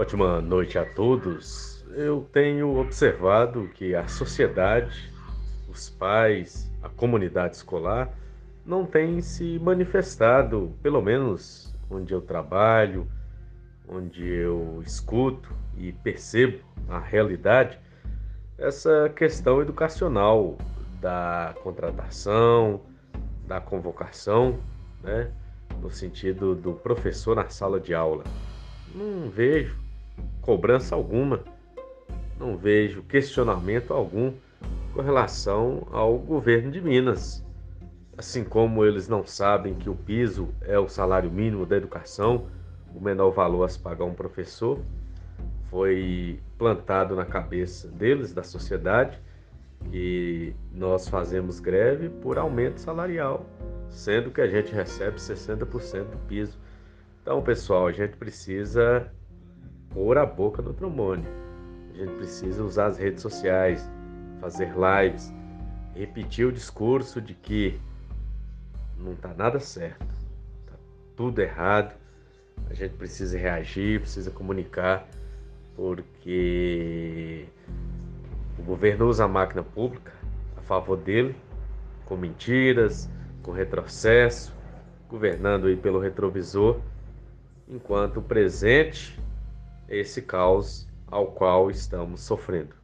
Ótima noite a todos. Eu tenho observado que a sociedade, os pais, a comunidade escolar não tem se manifestado, pelo menos onde eu trabalho, onde eu escuto e percebo a realidade, essa questão educacional da contratação, da convocação, né, no sentido do professor na sala de aula. Não vejo cobrança alguma, não vejo questionamento algum com relação ao governo de Minas. Assim como eles não sabem que o piso é o salário mínimo da educação, o menor valor a se pagar um professor, foi plantado na cabeça deles, da sociedade, que nós fazemos greve por aumento salarial, sendo que a gente recebe 60% do piso. Então, pessoal, a gente precisa pôr a boca no trombone. A gente precisa usar as redes sociais, fazer lives, repetir o discurso de que não está nada certo, está tudo errado. A gente precisa reagir, precisa comunicar, porque o governo usa a máquina pública a favor dele, com mentiras, com retrocesso, governando aí pelo retrovisor, enquanto o presente esse caos ao qual estamos sofrendo.